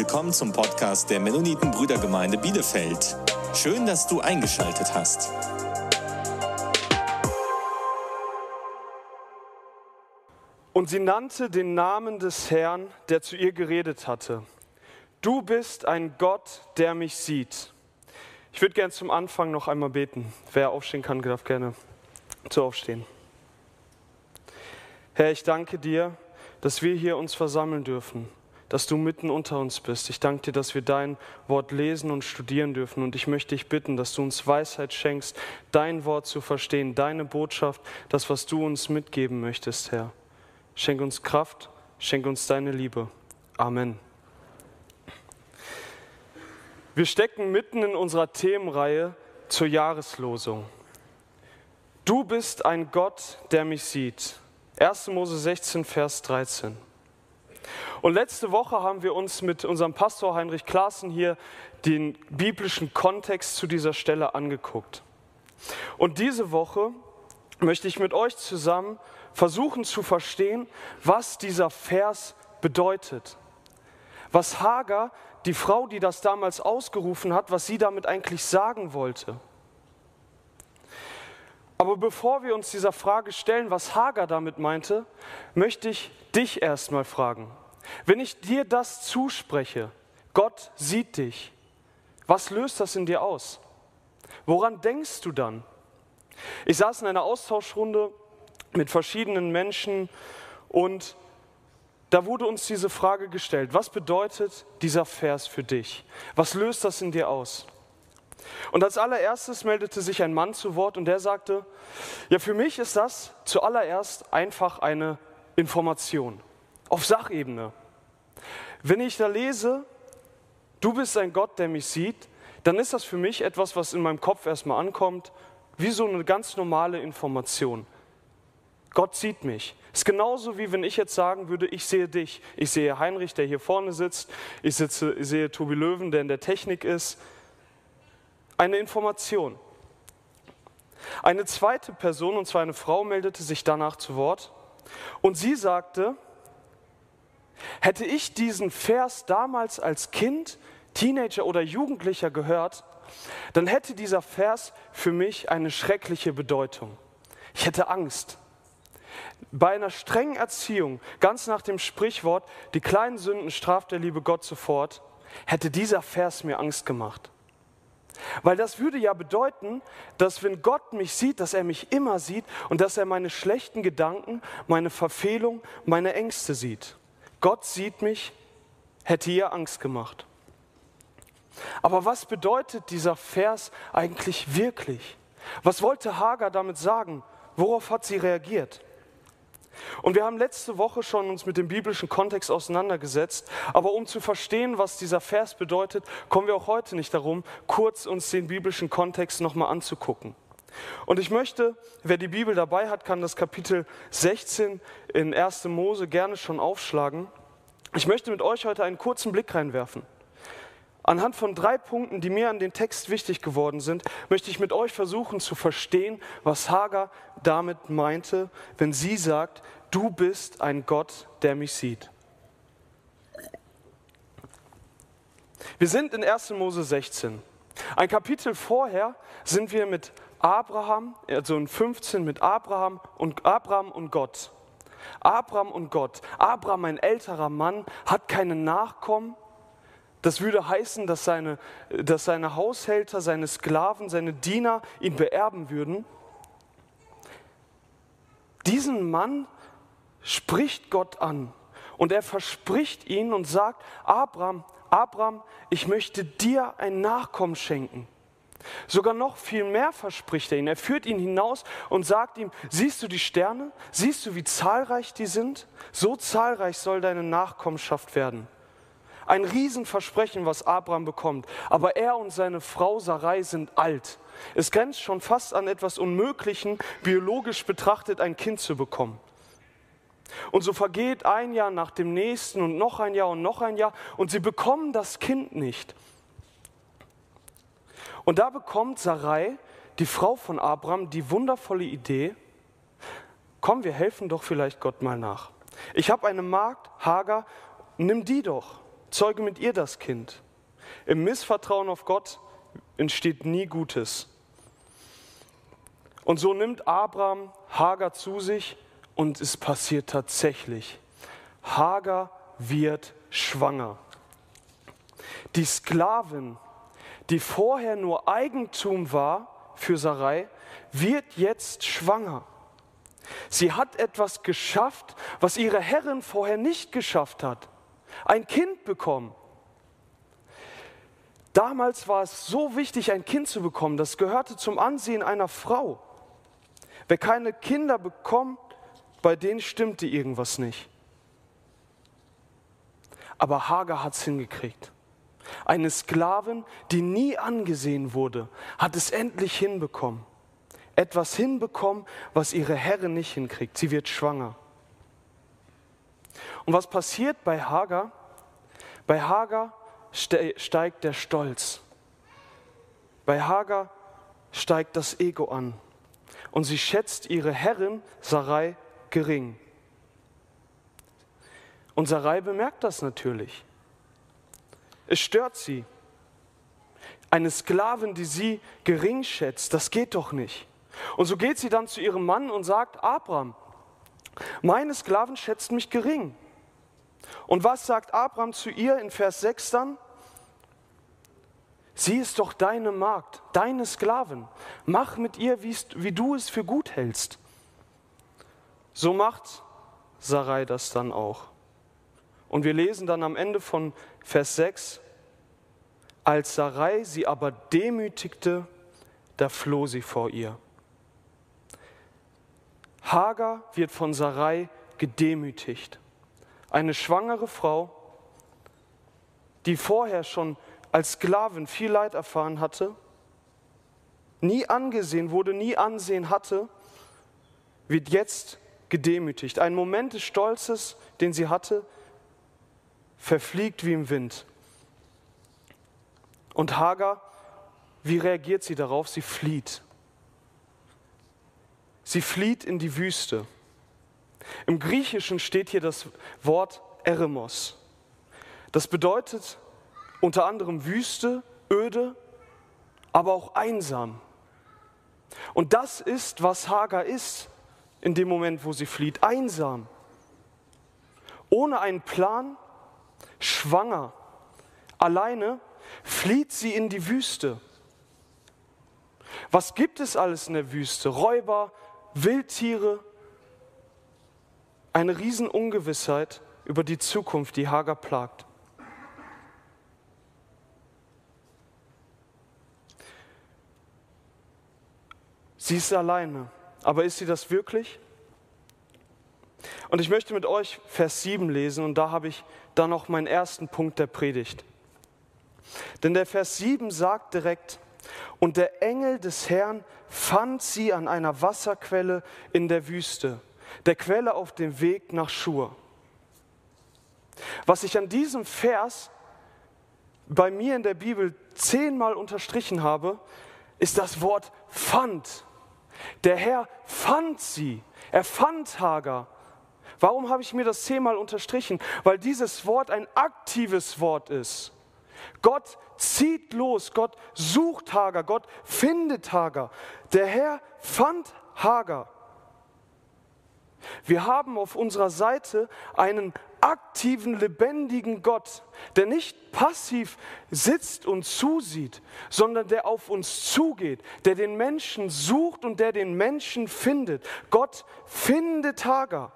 willkommen zum Podcast der Mennoniten Brüdergemeinde Bielefeld. Schön, dass du eingeschaltet hast. Und sie nannte den Namen des Herrn, der zu ihr geredet hatte. Du bist ein Gott, der mich sieht. Ich würde gerne zum Anfang noch einmal beten. Wer aufstehen kann, darf gerne zu aufstehen. Herr, ich danke dir, dass wir hier uns versammeln dürfen, dass du mitten unter uns bist. Ich danke dir, dass wir dein Wort lesen und studieren dürfen. Und ich möchte dich bitten, dass du uns Weisheit schenkst, dein Wort zu verstehen, deine Botschaft, das, was du uns mitgeben möchtest, Herr. Schenk uns Kraft, schenk uns deine Liebe. Amen. Wir stecken mitten in unserer Themenreihe zur Jahreslosung. Du bist ein Gott, der mich sieht. 1. Mose 16, Vers 13. Und letzte Woche haben wir uns mit unserem Pastor Heinrich Klaassen hier den biblischen Kontext zu dieser Stelle angeguckt. Und diese Woche möchte ich mit euch zusammen versuchen zu verstehen, was dieser Vers bedeutet. Was Hagar, die Frau, die das damals ausgerufen hat, was sie damit eigentlich sagen wollte. Aber bevor wir uns dieser Frage stellen, was Hagar damit meinte, möchte ich dich erstmal fragen. Wenn ich dir das zuspreche, Gott sieht dich, was löst das in dir aus? Woran denkst du dann? Ich saß in einer Austauschrunde mit verschiedenen Menschen und da wurde uns diese Frage gestellt, was bedeutet dieser Vers für dich? Was löst das in dir aus? Und als allererstes meldete sich ein Mann zu Wort und der sagte, ja, für mich ist das zuallererst einfach eine Information auf Sachebene. Wenn ich da lese, du bist ein Gott, der mich sieht, dann ist das für mich etwas, was in meinem Kopf erstmal ankommt, wie so eine ganz normale Information. Gott sieht mich. Ist genauso wie wenn ich jetzt sagen würde, ich sehe dich. Ich sehe Heinrich, der hier vorne sitzt. Ich, sitze, ich sehe Tobi Löwen, der in der Technik ist eine Information. Eine zweite Person, und zwar eine Frau, meldete sich danach zu Wort und sie sagte, hätte ich diesen Vers damals als Kind, Teenager oder Jugendlicher gehört, dann hätte dieser Vers für mich eine schreckliche Bedeutung. Ich hätte Angst. Bei einer strengen Erziehung, ganz nach dem Sprichwort, die kleinen Sünden straft der liebe Gott sofort, hätte dieser Vers mir Angst gemacht. Weil das würde ja bedeuten, dass wenn Gott mich sieht, dass er mich immer sieht und dass er meine schlechten Gedanken, meine Verfehlung, meine Ängste sieht. Gott sieht mich, hätte ihr Angst gemacht. Aber was bedeutet dieser Vers eigentlich wirklich? Was wollte Hagar damit sagen? Worauf hat sie reagiert? Und wir haben letzte Woche schon uns mit dem biblischen Kontext auseinandergesetzt, aber um zu verstehen, was dieser Vers bedeutet, kommen wir auch heute nicht darum, kurz uns den biblischen Kontext nochmal anzugucken. Und ich möchte, wer die Bibel dabei hat, kann das Kapitel 16 in 1. Mose gerne schon aufschlagen. Ich möchte mit euch heute einen kurzen Blick reinwerfen. Anhand von drei Punkten, die mir an den Text wichtig geworden sind, möchte ich mit euch versuchen zu verstehen, was Hagar damit meinte, wenn sie sagt, du bist ein Gott, der mich sieht. Wir sind in 1. Mose 16. Ein Kapitel vorher sind wir mit Abraham, also in 15 mit Abraham und Abraham und Gott. Abraham und Gott. Abraham, ein älterer Mann, hat keine Nachkommen das würde heißen, dass seine, dass seine Haushälter, seine Sklaven, seine Diener ihn beerben würden. Diesen Mann spricht Gott an und er verspricht ihn und sagt, Abraham, Abraham, ich möchte dir ein Nachkommen schenken. Sogar noch viel mehr verspricht er ihn. Er führt ihn hinaus und sagt ihm, siehst du die Sterne? Siehst du, wie zahlreich die sind? So zahlreich soll deine Nachkommenschaft werden. Ein Riesenversprechen, was Abraham bekommt. Aber er und seine Frau Sarai sind alt. Es grenzt schon fast an etwas Unmöglichen, biologisch betrachtet ein Kind zu bekommen. Und so vergeht ein Jahr nach dem nächsten und noch ein Jahr und noch ein Jahr und sie bekommen das Kind nicht. Und da bekommt Sarai, die Frau von Abraham, die wundervolle Idee, komm, wir helfen doch vielleicht Gott mal nach. Ich habe eine Magd, Hagar, nimm die doch. Zeuge mit ihr das Kind. Im Missvertrauen auf Gott entsteht nie Gutes. Und so nimmt Abraham Hagar zu sich und es passiert tatsächlich. Hagar wird schwanger. Die Sklavin, die vorher nur Eigentum war für Sarai, wird jetzt schwanger. Sie hat etwas geschafft, was ihre Herrin vorher nicht geschafft hat. Ein Kind bekommen. Damals war es so wichtig, ein Kind zu bekommen. Das gehörte zum Ansehen einer Frau. Wer keine Kinder bekommt, bei denen stimmte irgendwas nicht. Aber Hagar hat es hingekriegt. Eine Sklavin, die nie angesehen wurde, hat es endlich hinbekommen. Etwas hinbekommen, was ihre Herrin nicht hinkriegt. Sie wird schwanger. Und was passiert bei Hagar? Bei Hagar steigt der Stolz. Bei Hagar steigt das Ego an. Und sie schätzt ihre Herrin Sarai gering. Und Sarai bemerkt das natürlich. Es stört sie. Eine Sklavin, die sie gering schätzt, das geht doch nicht. Und so geht sie dann zu ihrem Mann und sagt, Abraham, meine Sklavin schätzt mich gering. Und was sagt Abraham zu ihr in Vers 6 dann? Sie ist doch deine Magd, deine Sklavin. Mach mit ihr, wie du es für gut hältst. So macht Sarai das dann auch. Und wir lesen dann am Ende von Vers 6, als Sarai sie aber demütigte, da floh sie vor ihr. Hagar wird von Sarai gedemütigt. Eine schwangere Frau, die vorher schon als Sklavin viel Leid erfahren hatte, nie angesehen wurde, nie Ansehen hatte, wird jetzt gedemütigt. Ein Moment des Stolzes, den sie hatte, verfliegt wie im Wind. Und Hagar, wie reagiert sie darauf? Sie flieht. Sie flieht in die Wüste. Im Griechischen steht hier das Wort Eremos. Das bedeutet unter anderem Wüste, öde, aber auch einsam. Und das ist, was Hagar ist in dem Moment, wo sie flieht, einsam, ohne einen Plan, schwanger, alleine flieht sie in die Wüste. Was gibt es alles in der Wüste? Räuber, Wildtiere, eine Riesenungewissheit über die Zukunft, die Hagar plagt. Sie ist alleine. Aber ist sie das wirklich? Und ich möchte mit euch Vers 7 lesen und da habe ich dann noch meinen ersten Punkt der Predigt. Denn der Vers 7 sagt direkt, und der Engel des Herrn fand sie an einer Wasserquelle in der Wüste, der Quelle auf dem Weg nach Schur. Was ich an diesem Vers bei mir in der Bibel zehnmal unterstrichen habe, ist das Wort fand. Der Herr fand sie. Er fand Hagar. Warum habe ich mir das zehnmal unterstrichen? Weil dieses Wort ein aktives Wort ist. Gott zieht los, Gott sucht Hagar, Gott findet Hagar. Der Herr fand Hagar. Wir haben auf unserer Seite einen aktiven, lebendigen Gott, der nicht passiv sitzt und zusieht, sondern der auf uns zugeht, der den Menschen sucht und der den Menschen findet. Gott findet Hagar.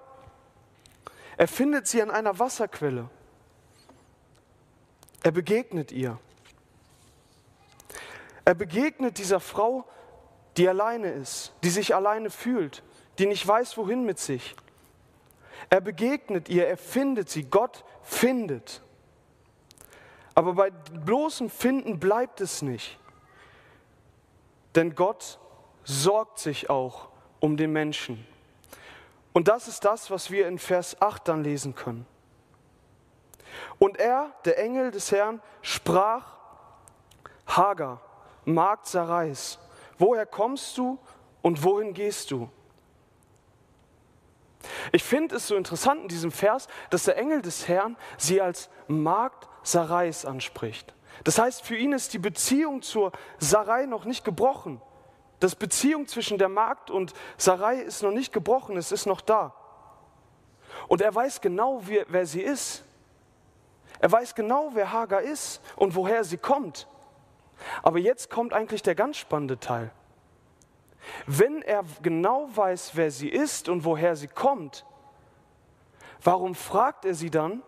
Er findet sie an einer Wasserquelle. Er begegnet ihr. Er begegnet dieser Frau, die alleine ist, die sich alleine fühlt, die nicht weiß, wohin mit sich. Er begegnet ihr, er findet sie, Gott findet. Aber bei bloßem Finden bleibt es nicht. Denn Gott sorgt sich auch um den Menschen. Und das ist das, was wir in Vers 8 dann lesen können. Und er, der Engel des Herrn, sprach, Hagar, Magd Sarais, woher kommst du und wohin gehst du? Ich finde es so interessant in diesem Vers, dass der Engel des Herrn sie als Magd Sarais anspricht. Das heißt, für ihn ist die Beziehung zur Sarai noch nicht gebrochen. Das Beziehung zwischen der Magd und Sarai ist noch nicht gebrochen, es ist noch da. Und er weiß genau, wer, wer sie ist. Er weiß genau, wer Hagar ist und woher sie kommt. Aber jetzt kommt eigentlich der ganz spannende Teil. Wenn er genau weiß, wer sie ist und woher sie kommt, warum fragt er sie dann,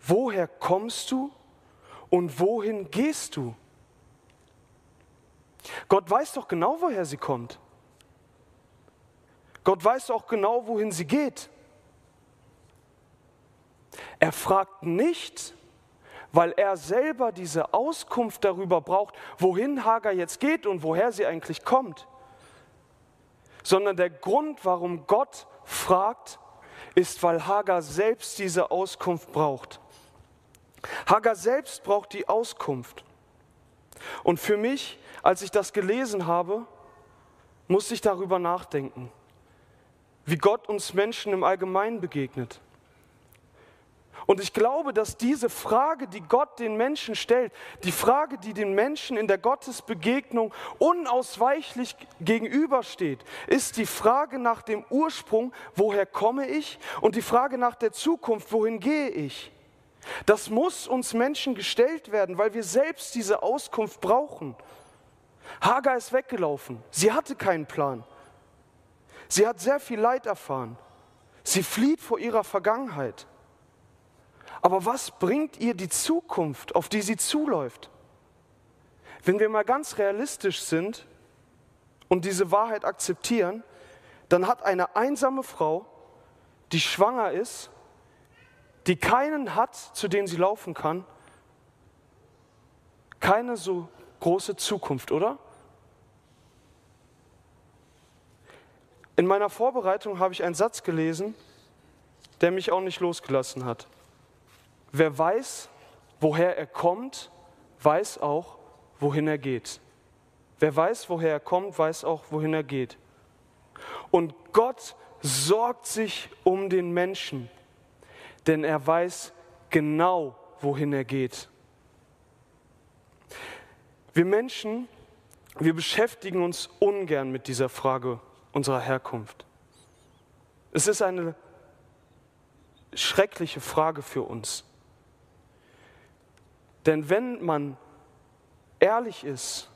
woher kommst du und wohin gehst du? Gott weiß doch genau, woher sie kommt. Gott weiß auch genau, wohin sie geht. Er fragt nicht, weil er selber diese Auskunft darüber braucht, wohin Hagar jetzt geht und woher sie eigentlich kommt, sondern der Grund, warum Gott fragt, ist, weil Hagar selbst diese Auskunft braucht. Hagar selbst braucht die Auskunft. Und für mich, als ich das gelesen habe, musste ich darüber nachdenken, wie Gott uns Menschen im Allgemeinen begegnet. Und ich glaube, dass diese Frage, die Gott den Menschen stellt, die Frage, die den Menschen in der Gottesbegegnung unausweichlich gegenübersteht, ist die Frage nach dem Ursprung, woher komme ich, und die Frage nach der Zukunft, wohin gehe ich. Das muss uns Menschen gestellt werden, weil wir selbst diese Auskunft brauchen. Hagar ist weggelaufen. Sie hatte keinen Plan. Sie hat sehr viel Leid erfahren. Sie flieht vor ihrer Vergangenheit. Aber was bringt ihr die Zukunft, auf die sie zuläuft? Wenn wir mal ganz realistisch sind und diese Wahrheit akzeptieren, dann hat eine einsame Frau, die schwanger ist, die keinen hat, zu dem sie laufen kann, keine so große Zukunft, oder? In meiner Vorbereitung habe ich einen Satz gelesen, der mich auch nicht losgelassen hat. Wer weiß, woher er kommt, weiß auch, wohin er geht. Wer weiß, woher er kommt, weiß auch, wohin er geht. Und Gott sorgt sich um den Menschen, denn er weiß genau, wohin er geht. Wir Menschen, wir beschäftigen uns ungern mit dieser Frage unserer Herkunft. Es ist eine schreckliche Frage für uns. Denn wenn man ehrlich ist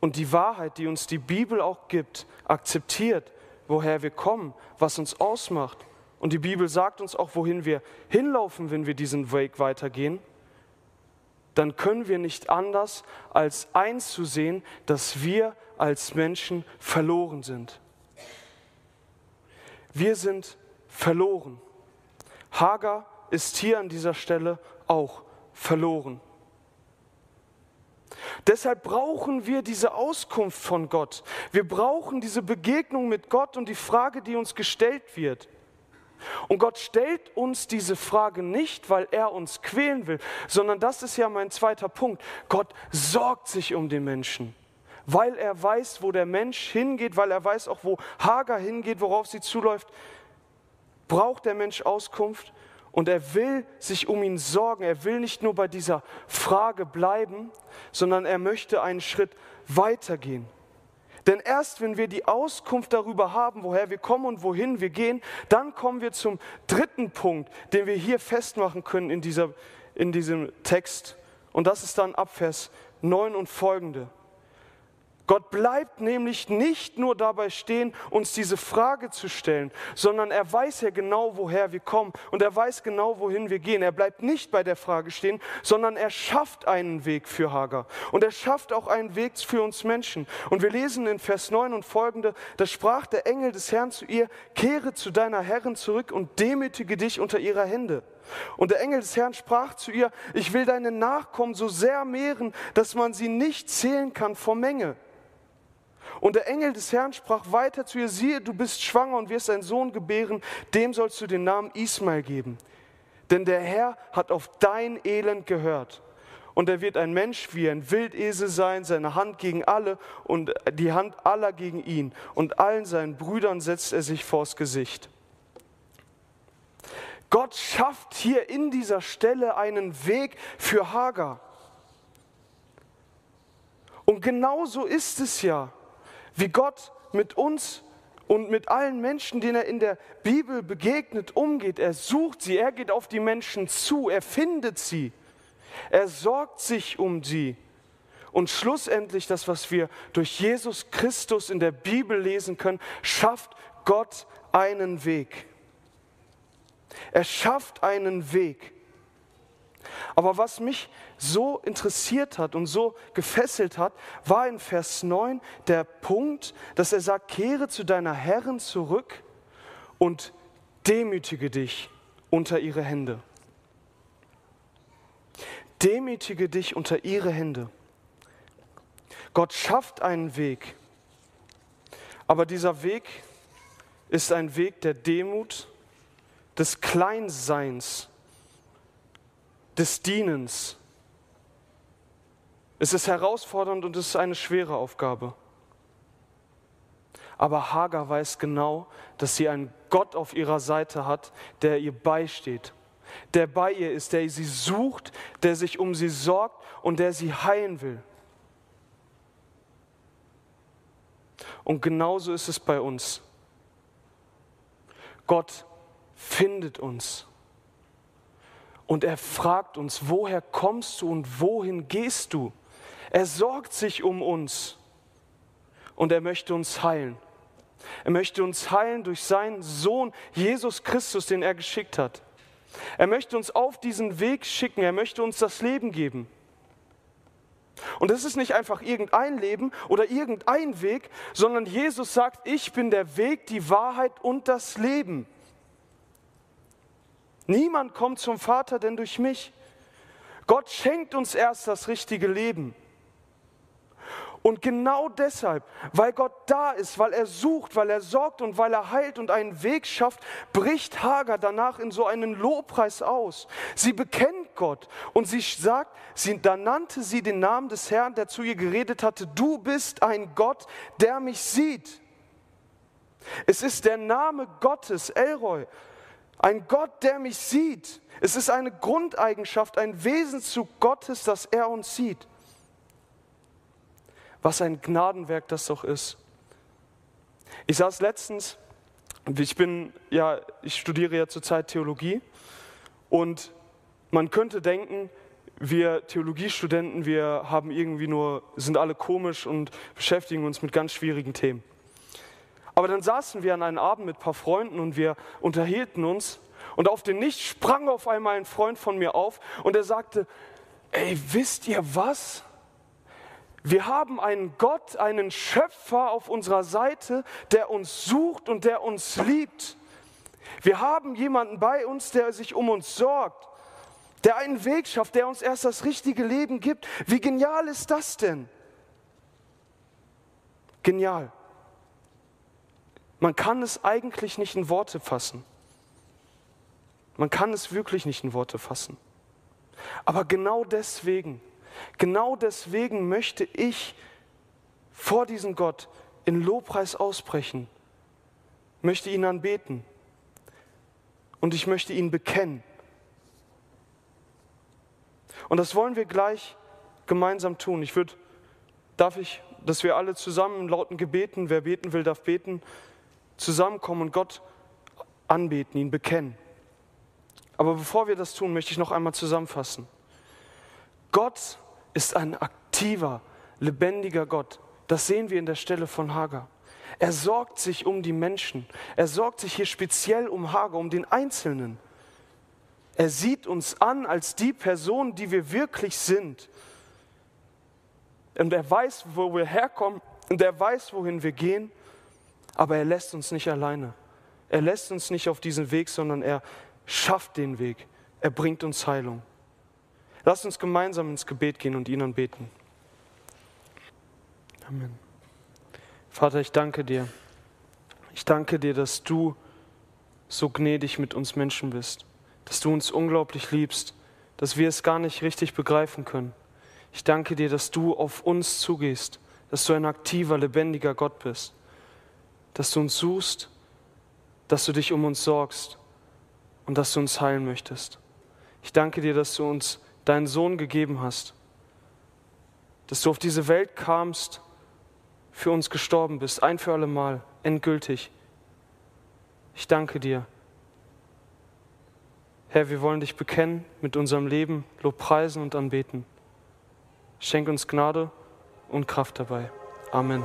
und die Wahrheit, die uns die Bibel auch gibt, akzeptiert, woher wir kommen, was uns ausmacht, und die Bibel sagt uns auch, wohin wir hinlaufen, wenn wir diesen Weg weitergehen, dann können wir nicht anders als einzusehen, dass wir als Menschen verloren sind. Wir sind verloren. Hagar ist hier an dieser Stelle auch verloren. Deshalb brauchen wir diese Auskunft von Gott. Wir brauchen diese Begegnung mit Gott und die Frage, die uns gestellt wird. Und Gott stellt uns diese Frage nicht, weil er uns quälen will, sondern das ist ja mein zweiter Punkt. Gott sorgt sich um den Menschen, weil er weiß, wo der Mensch hingeht, weil er weiß auch, wo Hagar hingeht, worauf sie zuläuft. Braucht der Mensch Auskunft und er will sich um ihn sorgen. Er will nicht nur bei dieser Frage bleiben, sondern er möchte einen Schritt weitergehen. Denn erst wenn wir die Auskunft darüber haben, woher wir kommen und wohin wir gehen, dann kommen wir zum dritten Punkt, den wir hier festmachen können in, dieser, in diesem Text. Und das ist dann ab Vers 9 und folgende. Gott bleibt nämlich nicht nur dabei stehen, uns diese Frage zu stellen, sondern er weiß ja genau, woher wir kommen und er weiß genau, wohin wir gehen. Er bleibt nicht bei der Frage stehen, sondern er schafft einen Weg für Hagar und er schafft auch einen Weg für uns Menschen. Und wir lesen in Vers 9 und folgende, da sprach der Engel des Herrn zu ihr, kehre zu deiner Herrin zurück und demütige dich unter ihrer Hände. Und der Engel des Herrn sprach zu ihr, ich will deine Nachkommen so sehr mehren, dass man sie nicht zählen kann vor Menge. Und der Engel des Herrn sprach weiter zu ihr, siehe, du bist schwanger und wirst einen Sohn gebären, dem sollst du den Namen Ismael geben. Denn der Herr hat auf dein Elend gehört. Und er wird ein Mensch wie ein Wildesel sein, seine Hand gegen alle und die Hand aller gegen ihn. Und allen seinen Brüdern setzt er sich vors Gesicht. Gott schafft hier in dieser Stelle einen Weg für Hagar. Und genauso ist es ja, wie Gott mit uns und mit allen Menschen, denen er in der Bibel begegnet, umgeht. Er sucht sie, er geht auf die Menschen zu, er findet sie, er sorgt sich um sie. Und schlussendlich das, was wir durch Jesus Christus in der Bibel lesen können, schafft Gott einen Weg. Er schafft einen Weg. Aber was mich so interessiert hat und so gefesselt hat, war in Vers 9 der Punkt, dass er sagt, kehre zu deiner Herrin zurück und demütige dich unter ihre Hände. Demütige dich unter ihre Hände. Gott schafft einen Weg, aber dieser Weg ist ein Weg der Demut, des Kleinseins, des Dienens. Es ist herausfordernd und es ist eine schwere Aufgabe. Aber Hagar weiß genau, dass sie einen Gott auf ihrer Seite hat, der ihr beisteht, der bei ihr ist, der sie sucht, der sich um sie sorgt und der sie heilen will. Und genauso ist es bei uns. Gott findet uns. Und er fragt uns, woher kommst du und wohin gehst du? Er sorgt sich um uns und er möchte uns heilen. Er möchte uns heilen durch seinen Sohn Jesus Christus, den er geschickt hat. Er möchte uns auf diesen Weg schicken, er möchte uns das Leben geben. Und es ist nicht einfach irgendein Leben oder irgendein Weg, sondern Jesus sagt, ich bin der Weg, die Wahrheit und das Leben. Niemand kommt zum Vater denn durch mich. Gott schenkt uns erst das richtige Leben. Und genau deshalb, weil Gott da ist, weil er sucht, weil er sorgt und weil er heilt und einen Weg schafft, bricht Hagar danach in so einen Lobpreis aus. Sie bekennt Gott und sie sagt, sie, da nannte sie den Namen des Herrn, der zu ihr geredet hatte, du bist ein Gott, der mich sieht. Es ist der Name Gottes, Elroy, ein Gott, der mich sieht. Es ist eine Grundeigenschaft, ein Wesenszug Gottes, dass er uns sieht. Was ein Gnadenwerk das doch ist. Ich saß letztens, ich bin ja, ich studiere ja zurzeit Theologie und man könnte denken, wir Theologiestudenten, wir haben irgendwie nur, sind alle komisch und beschäftigen uns mit ganz schwierigen Themen. Aber dann saßen wir an einem Abend mit ein paar Freunden und wir unterhielten uns. Und auf den Nicht sprang auf einmal ein Freund von mir auf und er sagte, ey, wisst ihr was? Wir haben einen Gott, einen Schöpfer auf unserer Seite, der uns sucht und der uns liebt. Wir haben jemanden bei uns, der sich um uns sorgt, der einen Weg schafft, der uns erst das richtige Leben gibt. Wie genial ist das denn? Genial. Man kann es eigentlich nicht in Worte fassen. Man kann es wirklich nicht in Worte fassen. Aber genau deswegen, genau deswegen möchte ich vor diesem Gott in Lobpreis ausbrechen, möchte ihn anbeten und ich möchte ihn bekennen. Und das wollen wir gleich gemeinsam tun. Ich würde, darf ich, dass wir alle zusammen lauten Gebeten, wer beten will, darf beten, zusammenkommen und Gott anbeten, ihn bekennen. Aber bevor wir das tun, möchte ich noch einmal zusammenfassen. Gott ist ein aktiver, lebendiger Gott. Das sehen wir in der Stelle von Hagar. Er sorgt sich um die Menschen. Er sorgt sich hier speziell um Hagar, um den Einzelnen. Er sieht uns an als die Person, die wir wirklich sind. Und er weiß, wo wir herkommen und er weiß, wohin wir gehen aber er lässt uns nicht alleine. Er lässt uns nicht auf diesen Weg, sondern er schafft den Weg. Er bringt uns Heilung. Lasst uns gemeinsam ins Gebet gehen und ihn anbeten. Amen. Vater, ich danke dir. Ich danke dir, dass du so gnädig mit uns Menschen bist, dass du uns unglaublich liebst, dass wir es gar nicht richtig begreifen können. Ich danke dir, dass du auf uns zugehst, dass du ein aktiver, lebendiger Gott bist dass du uns suchst, dass du dich um uns sorgst und dass du uns heilen möchtest. Ich danke dir, dass du uns deinen Sohn gegeben hast, dass du auf diese Welt kamst, für uns gestorben bist, ein für alle Mal, endgültig. Ich danke dir. Herr, wir wollen dich bekennen mit unserem Leben, Lobpreisen und anbeten. Schenk uns Gnade und Kraft dabei. Amen.